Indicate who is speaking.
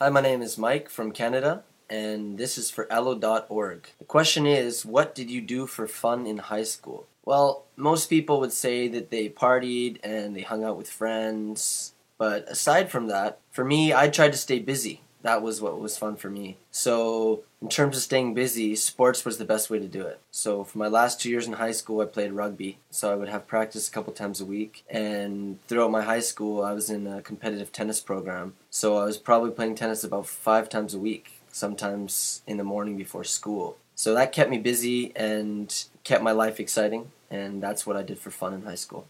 Speaker 1: Hi, my name is Mike from Canada, and this is for elllo.org. The question is, what did you do for fun in high school? Well, most people would say that they partied and they hung out with friends, but aside from that, for me, I tried to stay busy. That was what was fun for me. So, in terms of staying busy, sports was the best way to do it. So, for my last two years in high school, I played rugby. So, I would have practice a couple times a week. And throughout my high school, I was in a competitive tennis program. So, I was probably playing tennis about five times a week, sometimes in the morning before school. So, that kept me busy and kept my life exciting. And that's what I did for fun in high school.